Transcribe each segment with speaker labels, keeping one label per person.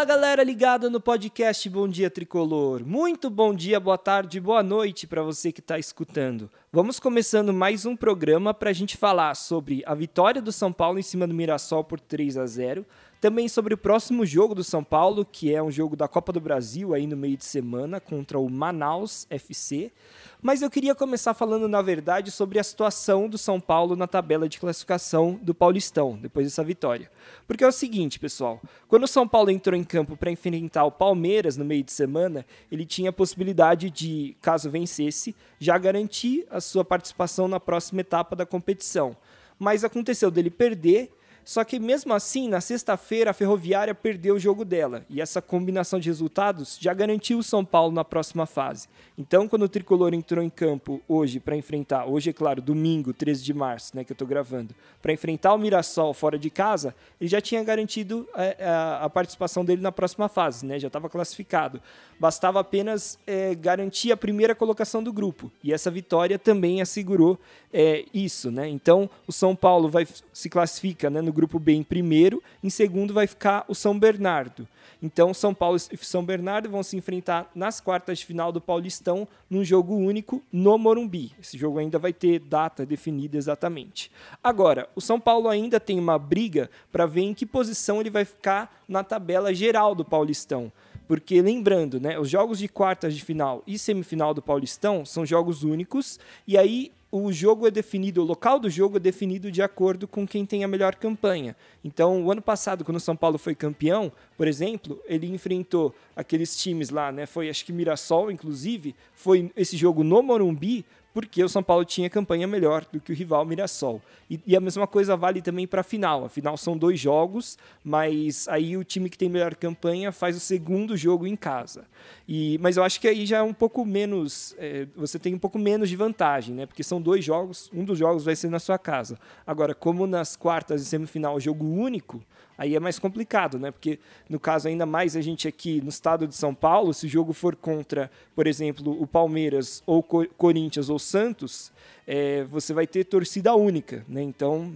Speaker 1: Fala galera ligada no podcast Bom Dia Tricolor. Muito bom dia, boa tarde, boa noite para você que está escutando. Vamos começando mais um programa para a gente falar sobre a vitória do São Paulo em cima do Mirassol por 3 a 0 também sobre o próximo jogo do São Paulo, que é um jogo da Copa do Brasil aí no meio de semana contra o Manaus FC. Mas eu queria começar falando, na verdade, sobre a situação do São Paulo na tabela de classificação do Paulistão, depois dessa vitória. Porque é o seguinte, pessoal: quando o São Paulo entrou em campo para enfrentar o Palmeiras no meio de semana, ele tinha a possibilidade de, caso vencesse, já garantir a sua participação na próxima etapa da competição. Mas aconteceu dele perder só que mesmo assim, na sexta-feira, a Ferroviária perdeu o jogo dela. E essa combinação de resultados já garantiu o São Paulo na próxima fase. Então, quando o Tricolor entrou em campo hoje para enfrentar, hoje é claro, domingo, 13 de março, né, que eu estou gravando, para enfrentar o Mirassol fora de casa, ele já tinha garantido a, é, a, a participação dele na próxima fase, né, já estava classificado. Bastava apenas é, garantir a primeira colocação do grupo. E essa vitória também assegurou é, isso. Né? Então, o São Paulo vai se classifica né, no grupo B em primeiro, em segundo vai ficar o São Bernardo. Então, São Paulo e São Bernardo vão se enfrentar nas quartas de final do Paulistão, num jogo único no Morumbi. Esse jogo ainda vai ter data definida exatamente. Agora, o São Paulo ainda tem uma briga para ver em que posição ele vai ficar na tabela geral do Paulistão. Porque lembrando, né, os jogos de quartas de final e semifinal do Paulistão são jogos únicos, e aí o jogo é definido, o local do jogo é definido de acordo com quem tem a melhor campanha. Então, o ano passado, quando o São Paulo foi campeão, por exemplo, ele enfrentou aqueles times lá, né? Foi acho que Mirassol, inclusive, foi esse jogo no Morumbi, porque o São Paulo tinha campanha melhor do que o rival Mirassol. E, e a mesma coisa vale também para a final. A final são dois jogos, mas aí o time que tem melhor campanha faz o segundo jogo em casa. E, mas eu acho que aí já é um pouco menos. É, você tem um pouco menos de vantagem, né? Porque são dois jogos, um dos jogos vai ser na sua casa. Agora, como nas quartas e semifinal jogo único, aí é mais complicado, né? Porque no caso, ainda mais a gente aqui no estado de São Paulo, se o jogo for contra, por exemplo, o Palmeiras ou Corinthians ou Santos, é, você vai ter torcida única, né? Então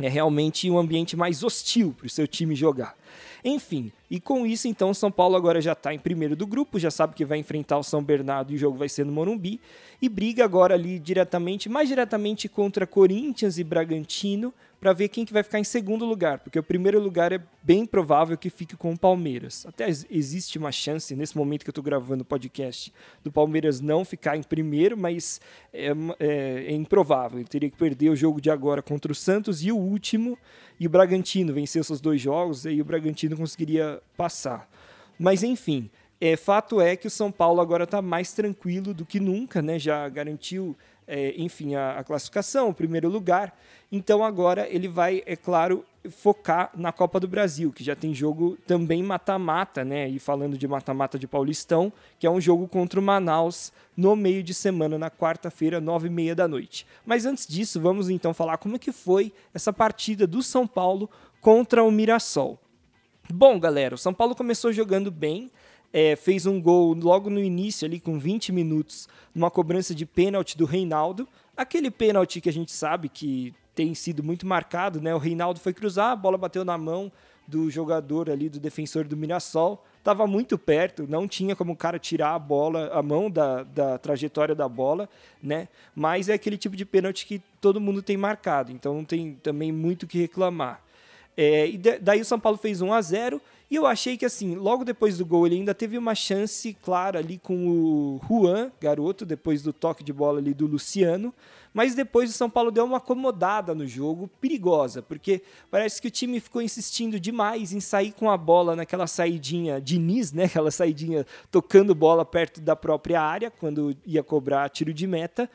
Speaker 1: é realmente um ambiente mais hostil para o seu time jogar. Enfim, e com isso, então, o São Paulo agora já está em primeiro do grupo, já sabe que vai enfrentar o São Bernardo e o jogo vai ser no Morumbi, e briga agora ali diretamente, mais diretamente contra Corinthians e Bragantino, para ver quem que vai ficar em segundo lugar, porque o primeiro lugar é bem provável que fique com o Palmeiras. Até existe uma chance, nesse momento que eu estou gravando o podcast, do Palmeiras não ficar em primeiro, mas é, é, é improvável. Ele teria que perder o jogo de agora contra o Santos e o último, e o Bragantino venceu seus dois jogos, aí o Bragantino conseguiria passar. Mas enfim, é, fato é que o São Paulo agora está mais tranquilo do que nunca, né? Já garantiu, é, enfim, a, a, classificação, o primeiro lugar. Então agora ele vai, é claro, focar na Copa do Brasil, que já tem jogo também mata-mata, né? E falando de mata-mata de Paulistão, que é um jogo contra o Manaus no meio de semana, na quarta-feira, nove e meia da noite. Mas antes disso, vamos então falar como é que foi essa partida do São Paulo contra o Mirassol. Bom, galera, o São Paulo começou jogando bem, é, fez um gol logo no início, ali com 20 minutos, numa cobrança de pênalti do Reinaldo. Aquele pênalti que a gente sabe que tem sido muito marcado, né? O Reinaldo foi cruzar, a bola bateu na mão do jogador ali, do defensor do Mirassol. Tava muito perto, não tinha como o cara tirar a bola, a mão da, da trajetória da bola, né? Mas é aquele tipo de pênalti que todo mundo tem marcado, então não tem também muito o que reclamar. É, e daí o São Paulo fez 1 a 0 e eu achei que, assim, logo depois do gol, ele ainda teve uma chance clara ali com o Juan, garoto, depois do toque de bola ali do Luciano. Mas depois o São Paulo deu uma acomodada no jogo, perigosa, porque parece que o time ficou insistindo demais em sair com a bola naquela saidinha de Nis, né? Aquela saidinha tocando bola perto da própria área, quando ia cobrar tiro de meta.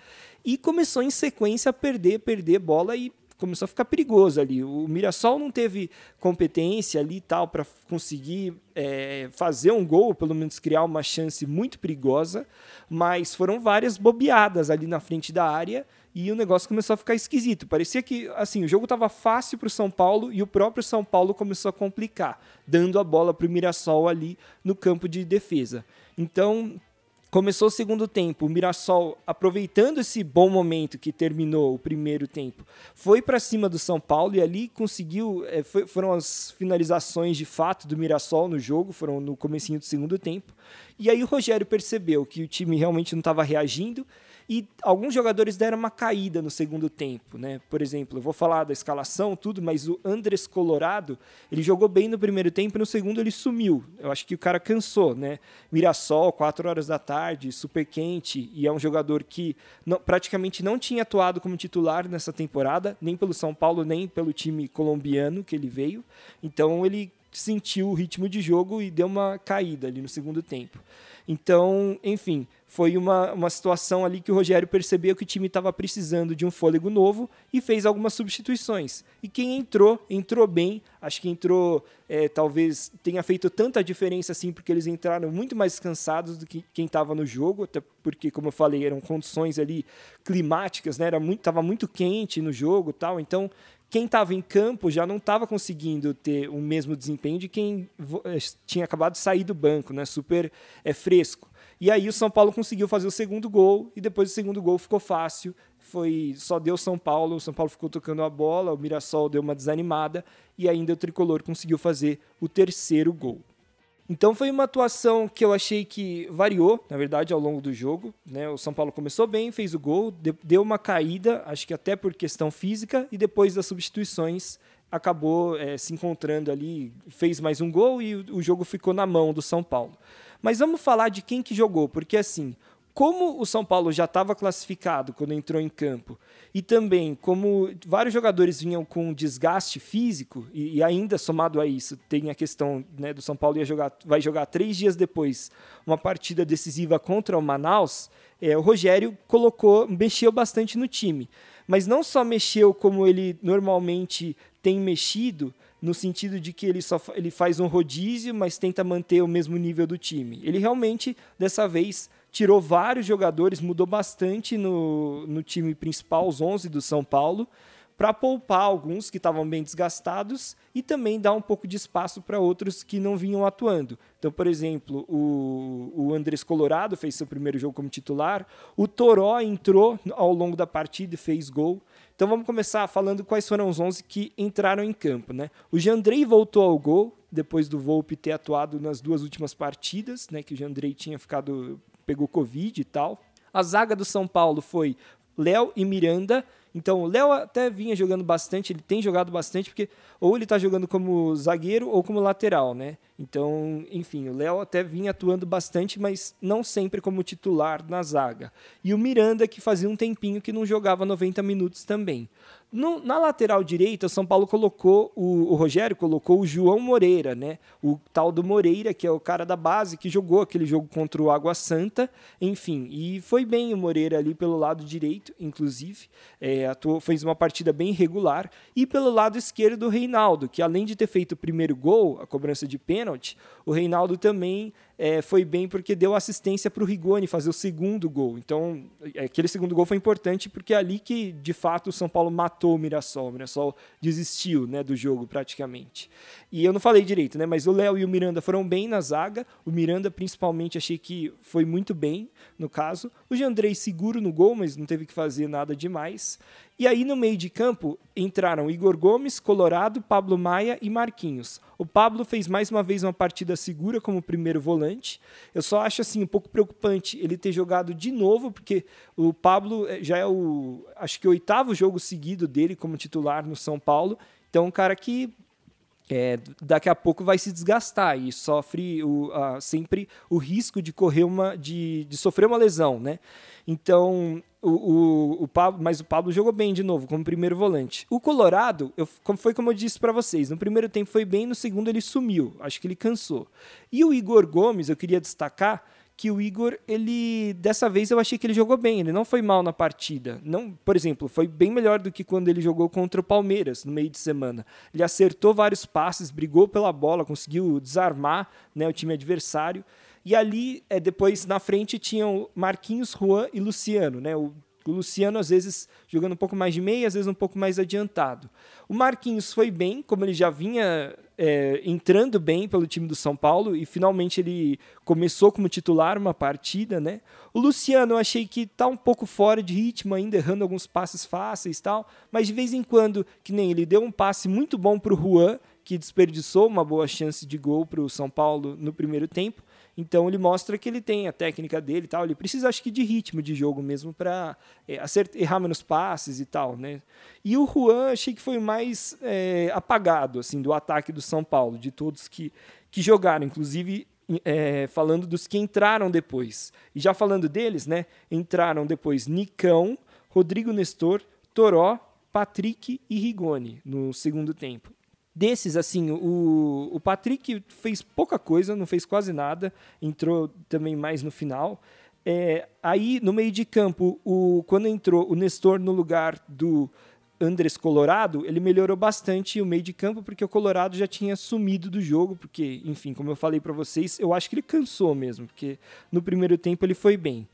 Speaker 1: E começou em sequência a perder, perder bola e começou a ficar perigoso ali. O Mirassol não teve competência ali tal para conseguir é, fazer um gol, pelo menos criar uma chance muito perigosa, mas foram várias bobeadas ali na frente da área e o negócio começou a ficar esquisito. Parecia que assim o jogo estava fácil para o São Paulo e o próprio São Paulo começou a complicar, dando a bola para o Mirassol ali no campo de defesa. Então Começou o segundo tempo, o Mirassol, aproveitando esse bom momento que terminou o primeiro tempo, foi para cima do São Paulo e ali conseguiu. É, foi, foram as finalizações de fato do Mirassol no jogo, foram no comecinho do segundo tempo. E aí o Rogério percebeu que o time realmente não estava reagindo e alguns jogadores deram uma caída no segundo tempo, né? Por exemplo, eu vou falar da escalação, tudo, mas o Andres Colorado, ele jogou bem no primeiro tempo, no segundo ele sumiu. Eu acho que o cara cansou, né? Mirassol, 4 horas da tarde, super quente, e é um jogador que não, praticamente não tinha atuado como titular nessa temporada, nem pelo São Paulo, nem pelo time colombiano que ele veio. Então ele sentiu o ritmo de jogo e deu uma caída ali no segundo tempo. Então, enfim, foi uma, uma situação ali que o Rogério percebeu que o time estava precisando de um fôlego novo e fez algumas substituições. E quem entrou, entrou bem. Acho que entrou, é, talvez tenha feito tanta diferença assim, porque eles entraram muito mais cansados do que quem estava no jogo, até porque, como eu falei, eram condições ali climáticas, né? Era muito, tava muito quente no jogo tal. Então, quem estava em campo já não estava conseguindo ter o mesmo desempenho de quem eh, tinha acabado de sair do banco, né? super é, fresco. E aí o São Paulo conseguiu fazer o segundo gol e depois do segundo gol ficou fácil. Foi só deu São Paulo, o São Paulo ficou tocando a bola, o Mirassol deu uma desanimada e ainda o tricolor conseguiu fazer o terceiro gol. Então foi uma atuação que eu achei que variou, na verdade, ao longo do jogo. Né? O São Paulo começou bem, fez o gol, deu uma caída, acho que até por questão física, e depois das substituições acabou é, se encontrando ali, fez mais um gol e o, o jogo ficou na mão do São Paulo. Mas vamos falar de quem que jogou, porque assim, como o São Paulo já estava classificado quando entrou em campo, e também como vários jogadores vinham com desgaste físico, e, e ainda somado a isso, tem a questão né, do São Paulo ia jogar, vai jogar três dias depois uma partida decisiva contra o Manaus, é, o Rogério colocou, mexeu bastante no time. Mas não só mexeu como ele normalmente tem mexido, no sentido de que ele só ele faz um rodízio, mas tenta manter o mesmo nível do time. Ele realmente, dessa vez, tirou vários jogadores, mudou bastante no, no time principal, os 11 do São Paulo, para poupar alguns que estavam bem desgastados e também dar um pouco de espaço para outros que não vinham atuando. Então, por exemplo, o, o Andrés Colorado fez seu primeiro jogo como titular, o Toró entrou ao longo da partida e fez gol. Então vamos começar falando quais foram os 11 que entraram em campo. Né? O Jandrei voltou ao gol, depois do Volpe ter atuado nas duas últimas partidas, né, que o Jandrei tinha ficado pegou Covid e tal. A zaga do São Paulo foi Léo e Miranda. Então, o Léo até vinha jogando bastante, ele tem jogado bastante, porque ou ele está jogando como zagueiro ou como lateral, né? Então, enfim, o Léo até vinha atuando bastante, mas não sempre como titular na zaga. E o Miranda, que fazia um tempinho que não jogava 90 minutos também. No, na lateral direita, o São Paulo colocou, o, o, Rogério colocou o João Moreira, né? O tal do Moreira, que é o cara da base, que jogou aquele jogo contra o Água Santa, enfim. E foi bem o Moreira ali pelo lado direito, inclusive. É, atuou, fez uma partida bem regular. E pelo lado esquerdo, o Reinaldo, que além de ter feito o primeiro gol, a cobrança de pênalti, o Reinaldo também é, foi bem porque deu assistência para o Rigoni fazer o segundo gol. Então, aquele segundo gol foi importante porque é ali que, de fato, o São Paulo matou o Mirassol. O Mirassol desistiu né, do jogo praticamente. E eu não falei direito, né? Mas o Léo e o Miranda foram bem na zaga. O Miranda, principalmente, achei que foi muito bem no caso. O Jandrei seguro no gol, mas não teve que fazer nada demais. E aí no meio de campo entraram Igor Gomes, Colorado, Pablo Maia e Marquinhos. O Pablo fez mais uma vez uma partida segura como primeiro volante. Eu só acho assim um pouco preocupante ele ter jogado de novo, porque o Pablo eh, já é o acho que o oitavo jogo seguido dele como titular no São Paulo. Então um cara que é, daqui a pouco vai se desgastar e sofre o, sempre o risco de correr uma de, de sofrer uma lesão, né? Então o, o, o, Pablo, mas o Pablo jogou bem de novo como primeiro volante. O Colorado, eu, como foi como eu disse para vocês, no primeiro tempo foi bem, no segundo ele sumiu, acho que ele cansou. E o Igor Gomes, eu queria destacar que o Igor, ele dessa vez eu achei que ele jogou bem, ele não foi mal na partida. Não, por exemplo, foi bem melhor do que quando ele jogou contra o Palmeiras no meio de semana. Ele acertou vários passes, brigou pela bola, conseguiu desarmar, né, o time adversário. E ali, é, depois na frente tinham Marquinhos, Juan e Luciano, né? O, o Luciano às vezes jogando um pouco mais de meia, às vezes um pouco mais adiantado. O Marquinhos foi bem, como ele já vinha é, entrando bem pelo time do São Paulo e finalmente ele começou como titular uma partida, né? O Luciano eu achei que tá um pouco fora de ritmo ainda, errando alguns passes fáceis e tal, mas de vez em quando, que nem ele deu um passe muito bom pro Juan, que desperdiçou uma boa chance de gol pro São Paulo no primeiro tempo. Então ele mostra que ele tem a técnica dele e tal. Ele precisa, acho que, de ritmo de jogo mesmo para é, errar menos passes e tal, né? E o Juan achei que foi mais é, apagado assim do ataque do São Paulo, de todos que, que jogaram, inclusive é, falando dos que entraram depois. E já falando deles, né? Entraram depois Nicão, Rodrigo Nestor, Toró, Patrick e Rigoni no segundo tempo. Desses, assim, o, o Patrick fez pouca coisa, não fez quase nada, entrou também mais no final. É, aí, no meio de campo, o, quando entrou o Nestor no lugar do Andrés Colorado, ele melhorou bastante o meio de campo, porque o Colorado já tinha sumido do jogo, porque, enfim, como eu falei para vocês, eu acho que ele cansou mesmo, porque no primeiro tempo ele foi bem.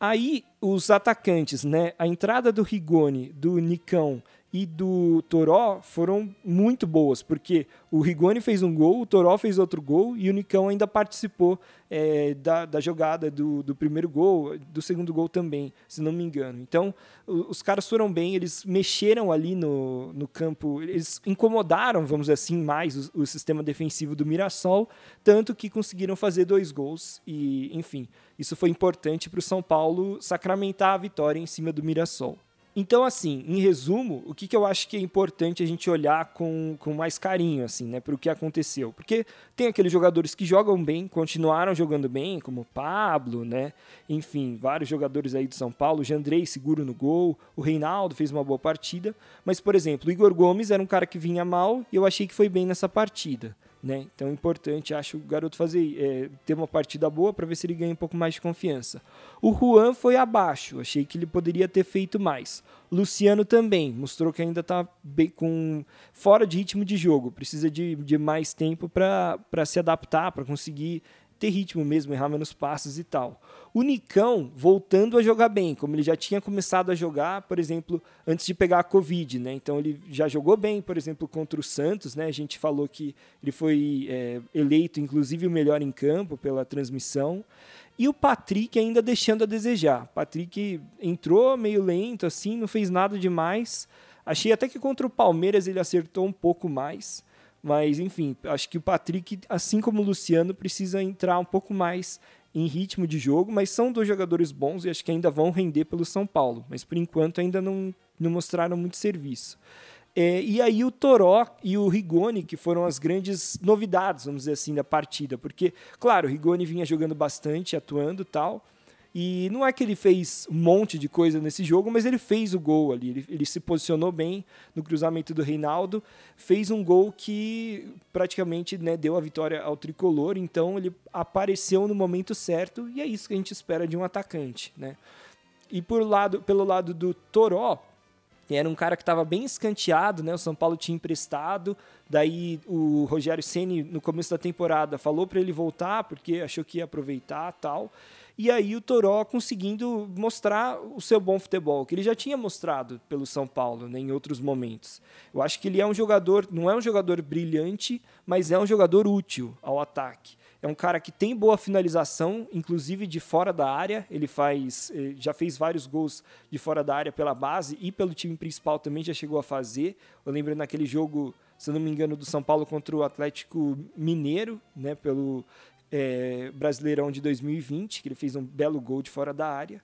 Speaker 1: Aí, os atacantes, né? A entrada do Rigoni, do Nicão e do Toró foram muito boas, porque o Rigoni fez um gol, o Toró fez outro gol e o Nicão ainda participou é, da, da jogada do, do primeiro gol, do segundo gol também, se não me engano. Então, os caras foram bem, eles mexeram ali no, no campo, eles incomodaram, vamos dizer assim, mais o, o sistema defensivo do Mirassol, tanto que conseguiram fazer dois gols e, enfim, isso foi importante para o São Paulo sacramentar a vitória em cima do Mirassol. Então, assim, em resumo, o que, que eu acho que é importante a gente olhar com, com mais carinho, assim, né, para o que aconteceu. Porque tem aqueles jogadores que jogam bem, continuaram jogando bem, como Pablo, né, enfim, vários jogadores aí do São Paulo, Jandrei seguro no gol, o Reinaldo fez uma boa partida, mas, por exemplo, o Igor Gomes era um cara que vinha mal e eu achei que foi bem nessa partida. Né? Então é importante, acho, o garoto fazer é, ter uma partida boa para ver se ele ganha um pouco mais de confiança. O Juan foi abaixo, achei que ele poderia ter feito mais. Luciano também mostrou que ainda está com fora de ritmo de jogo, precisa de, de mais tempo para se adaptar, para conseguir ter ritmo mesmo, errar menos passes e tal. O Nicão voltando a jogar bem, como ele já tinha começado a jogar, por exemplo, antes de pegar a Covid, né? Então ele já jogou bem, por exemplo, contra o Santos, né? A gente falou que ele foi é, eleito, inclusive, o melhor em campo pela transmissão. E o Patrick ainda deixando a desejar. Patrick entrou meio lento, assim, não fez nada demais. Achei até que contra o Palmeiras ele acertou um pouco mais. Mas, enfim, acho que o Patrick, assim como o Luciano, precisa entrar um pouco mais em ritmo de jogo, mas são dois jogadores bons e acho que ainda vão render pelo São Paulo. Mas por enquanto ainda não, não mostraram muito serviço. É, e aí o Toró e o Rigoni, que foram as grandes novidades, vamos dizer assim, da partida. Porque, claro, o Rigoni vinha jogando bastante, atuando tal, e não é que ele fez um monte de coisa nesse jogo, mas ele fez o gol ali. Ele, ele, se posicionou bem no cruzamento do Reinaldo, fez um gol que praticamente né, deu a vitória ao tricolor. Então ele apareceu no momento certo e é isso que a gente espera de um atacante. Né? E por lado, pelo lado do Toró, era um cara que estava bem escanteado, né? O São Paulo tinha emprestado. Daí o Rogério Ceni no começo da temporada falou para ele voltar porque achou que ia aproveitar tal. E aí o Toró conseguindo mostrar o seu bom futebol, que ele já tinha mostrado pelo São Paulo né, em outros momentos. Eu acho que ele é um jogador, não é um jogador brilhante, mas é um jogador útil ao ataque. É um cara que tem boa finalização, inclusive de fora da área. Ele faz, eh, já fez vários gols de fora da área pela base e pelo time principal também já chegou a fazer. Eu lembro naquele jogo, se não me engano, do São Paulo contra o Atlético Mineiro, né, pelo é, Brasileirão de 2020, que ele fez um belo gol de fora da área.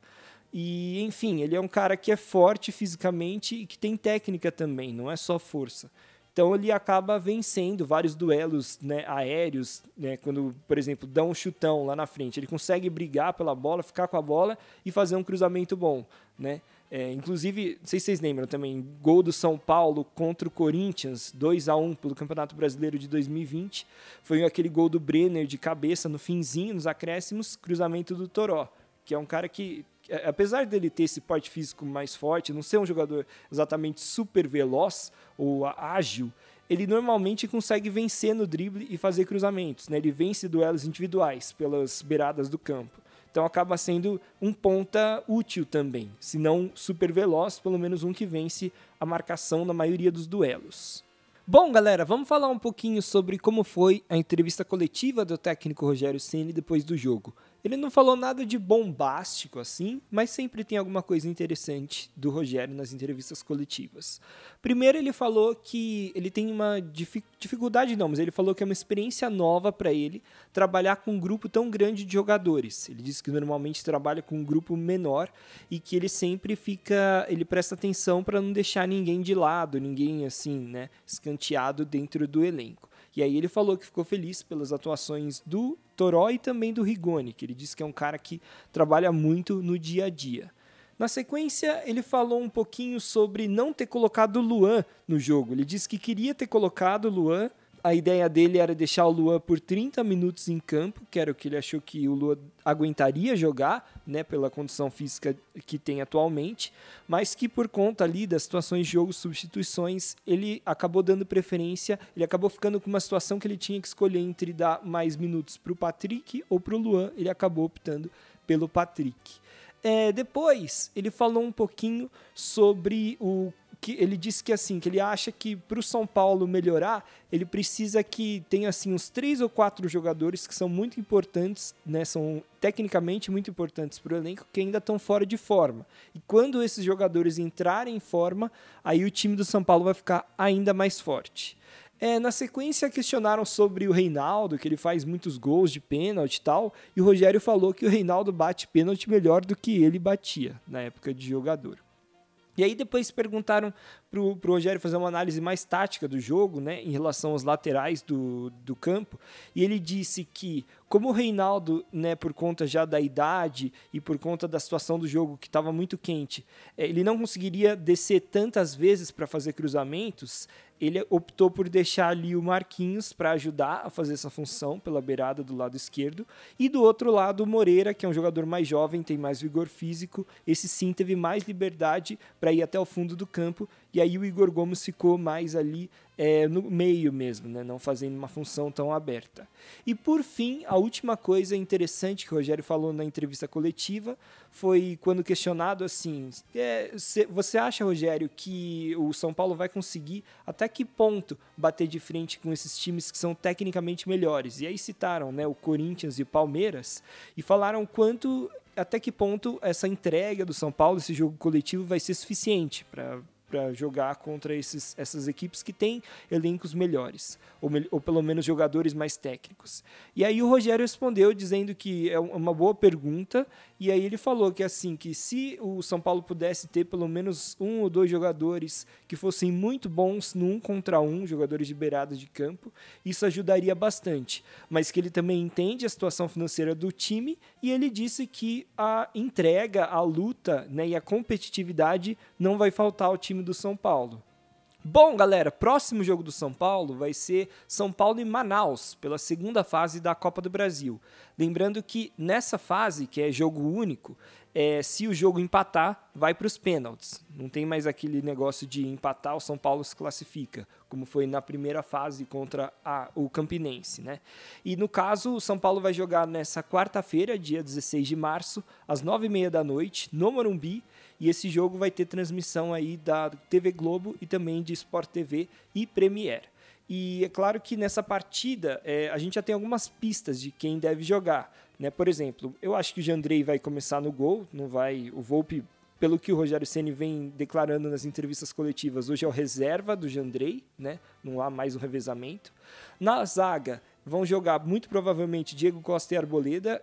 Speaker 1: E, enfim, ele é um cara que é forte fisicamente e que tem técnica também, não é só força. Então ele acaba vencendo vários duelos né, aéreos, né, quando, por exemplo, dá um chutão lá na frente. Ele consegue brigar pela bola, ficar com a bola e fazer um cruzamento bom. Né? É, inclusive, não sei se vocês lembram também, gol do São Paulo contra o Corinthians, 2 a 1 pelo Campeonato Brasileiro de 2020. Foi aquele gol do Brenner de cabeça no finzinho, nos acréscimos, cruzamento do Toró, que é um cara que, é, apesar dele ter esse porte físico mais forte, não ser um jogador exatamente super veloz ou ágil, ele normalmente consegue vencer no drible e fazer cruzamentos. Né? Ele vence duelos individuais pelas beiradas do campo. Então acaba sendo um ponta útil também, se não super veloz, pelo menos um que vence a marcação na maioria dos duelos. Bom, galera, vamos falar um pouquinho sobre como foi a entrevista coletiva do técnico Rogério Ceni depois do jogo. Ele não falou nada de bombástico assim, mas sempre tem alguma coisa interessante do Rogério nas entrevistas coletivas. Primeiro, ele falou que ele tem uma dificuldade, não, mas ele falou que é uma experiência nova para ele trabalhar com um grupo tão grande de jogadores. Ele disse que normalmente trabalha com um grupo menor e que ele sempre fica, ele presta atenção para não deixar ninguém de lado, ninguém assim, né, escanteado dentro do elenco. E aí ele falou que ficou feliz pelas atuações do Toró e também do Rigoni, que ele disse que é um cara que trabalha muito no dia a dia. Na sequência, ele falou um pouquinho sobre não ter colocado o Luan no jogo. Ele disse que queria ter colocado o Luan, a ideia dele era deixar o Luan por 30 minutos em campo, que era o que ele achou que o Luan aguentaria jogar, né, pela condição física que tem atualmente, mas que por conta ali das situações de jogo, substituições, ele acabou dando preferência, ele acabou ficando com uma situação que ele tinha que escolher entre dar mais minutos para o Patrick ou para o Luan, ele acabou optando pelo Patrick. É, depois ele falou um pouquinho sobre o que ele disse que assim, que ele acha que para o São Paulo melhorar, ele precisa que tenha assim uns três ou quatro jogadores que são muito importantes, né, são tecnicamente muito importantes para o elenco que ainda estão fora de forma. E quando esses jogadores entrarem em forma, aí o time do São Paulo vai ficar ainda mais forte. É, na sequência, questionaram sobre o Reinaldo, que ele faz muitos gols de pênalti e tal, e o Rogério falou que o Reinaldo bate pênalti melhor do que ele batia na época de jogador. E aí depois perguntaram para o Rogério fazer uma análise mais tática do jogo, né, em relação aos laterais do, do campo, e ele disse que, como o Reinaldo, né, por conta já da idade e por conta da situação do jogo que estava muito quente, é, ele não conseguiria descer tantas vezes para fazer cruzamentos, ele optou por deixar ali o Marquinhos para ajudar a fazer essa função pela beirada do lado esquerdo. E do outro lado, o Moreira, que é um jogador mais jovem, tem mais vigor físico. Esse sim teve mais liberdade para ir até o fundo do campo. E aí o Igor Gomes ficou mais ali é, no meio mesmo, né? não fazendo uma função tão aberta. E por fim, a última coisa interessante que o Rogério falou na entrevista coletiva foi quando questionado assim: é, você acha, Rogério, que o São Paulo vai conseguir até que ponto bater de frente com esses times que são tecnicamente melhores? E aí citaram né, o Corinthians e o Palmeiras e falaram quanto até que ponto essa entrega do São Paulo, esse jogo coletivo, vai ser suficiente para para jogar contra esses, essas equipes que têm elencos melhores, ou, ou, pelo menos jogadores mais técnicos. E aí o Rogério respondeu dizendo que é uma boa pergunta, e aí ele falou que assim, que se o São Paulo pudesse ter pelo menos um ou dois jogadores que fossem muito bons no um contra um, jogadores de beirada de campo, isso ajudaria bastante. Mas que ele também entende a situação financeira do time e ele disse que a entrega, a luta né, e a competitividade não vai faltar ao time do São Paulo. Bom, galera, próximo jogo do São Paulo vai ser São Paulo e Manaus, pela segunda fase da Copa do Brasil. Lembrando que nessa fase, que é jogo único, é, se o jogo empatar, vai para os pênaltis. Não tem mais aquele negócio de empatar, o São Paulo se classifica, como foi na primeira fase contra a, o Campinense. Né? E no caso, o São Paulo vai jogar nessa quarta-feira, dia 16 de março, às 9h30 da noite, no Morumbi e esse jogo vai ter transmissão aí da TV Globo e também de Sport TV e Premiere. E é claro que nessa partida é, a gente já tem algumas pistas de quem deve jogar. Né? Por exemplo, eu acho que o Jandrei vai começar no gol, não vai. O Volpe, pelo que o Rogério Ceni vem declarando nas entrevistas coletivas, hoje é o reserva do Jandrei, né? não há mais um revezamento. Na zaga, vão jogar muito provavelmente Diego Costa e Arboleda,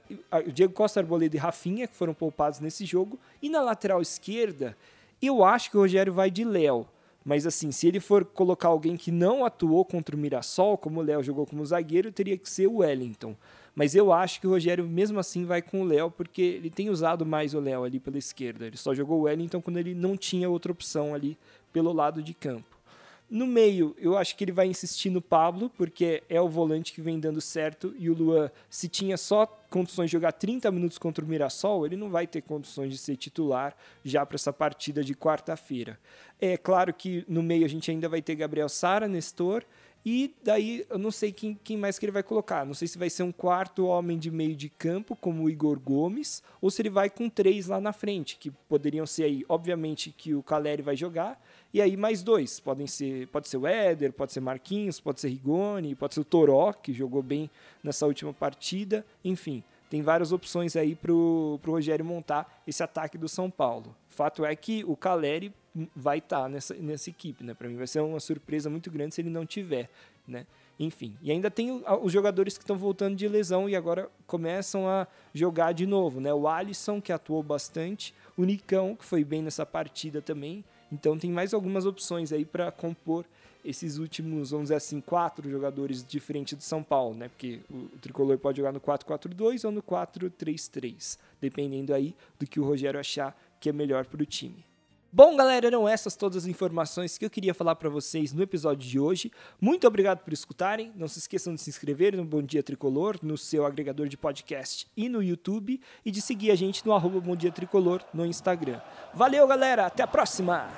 Speaker 1: Diego Costa, Arboleda e Rafinha, que foram poupados nesse jogo. E na lateral esquerda, eu acho que o Rogério vai de Léo. Mas assim, se ele for colocar alguém que não atuou contra o Mirassol, como o Léo jogou como zagueiro, teria que ser o Wellington. Mas eu acho que o Rogério mesmo assim vai com o Léo, porque ele tem usado mais o Léo ali pela esquerda. Ele só jogou o Wellington quando ele não tinha outra opção ali pelo lado de campo. No meio, eu acho que ele vai insistir no Pablo, porque é o volante que vem dando certo. E o Luan, se tinha só condições de jogar 30 minutos contra o Mirassol, ele não vai ter condições de ser titular já para essa partida de quarta-feira. É claro que no meio a gente ainda vai ter Gabriel Sara, Nestor, E daí eu não sei quem, quem mais que ele vai colocar. Não sei se vai ser um quarto homem de meio de campo, como o Igor Gomes, ou se ele vai com três lá na frente, que poderiam ser aí, obviamente, que o Caleri vai jogar, e aí mais dois. Podem ser, pode ser o Éder, pode ser Marquinhos, pode ser Rigoni, pode ser o Toró, que jogou bem nessa última partida. Enfim, tem várias opções aí para o Rogério montar esse ataque do São Paulo. Fato é que o Caleri vai estar tá nessa, nessa equipe, né? Para mim vai ser uma surpresa muito grande se ele não tiver, né? Enfim, e ainda tem os jogadores que estão voltando de lesão e agora começam a jogar de novo, né? O Alisson, que atuou bastante, o Nicão, que foi bem nessa partida também. Então tem mais algumas opções aí para compor esses últimos, vamos dizer assim, quatro jogadores diferentes do São Paulo, né? Porque o, tricolor pode jogar no 4-4-2 ou no 4-3-3, dependendo aí do que o Rogério achar que é melhor para o time. Bom, galera, eram essas todas as informações que eu queria falar para vocês no episódio de hoje. Muito obrigado por escutarem. Não se esqueçam de se inscrever no Bom Dia Tricolor, no seu agregador de podcast e no YouTube, e de seguir a gente no arroba Bom Dia Tricolor no Instagram. Valeu, galera! Até a próxima!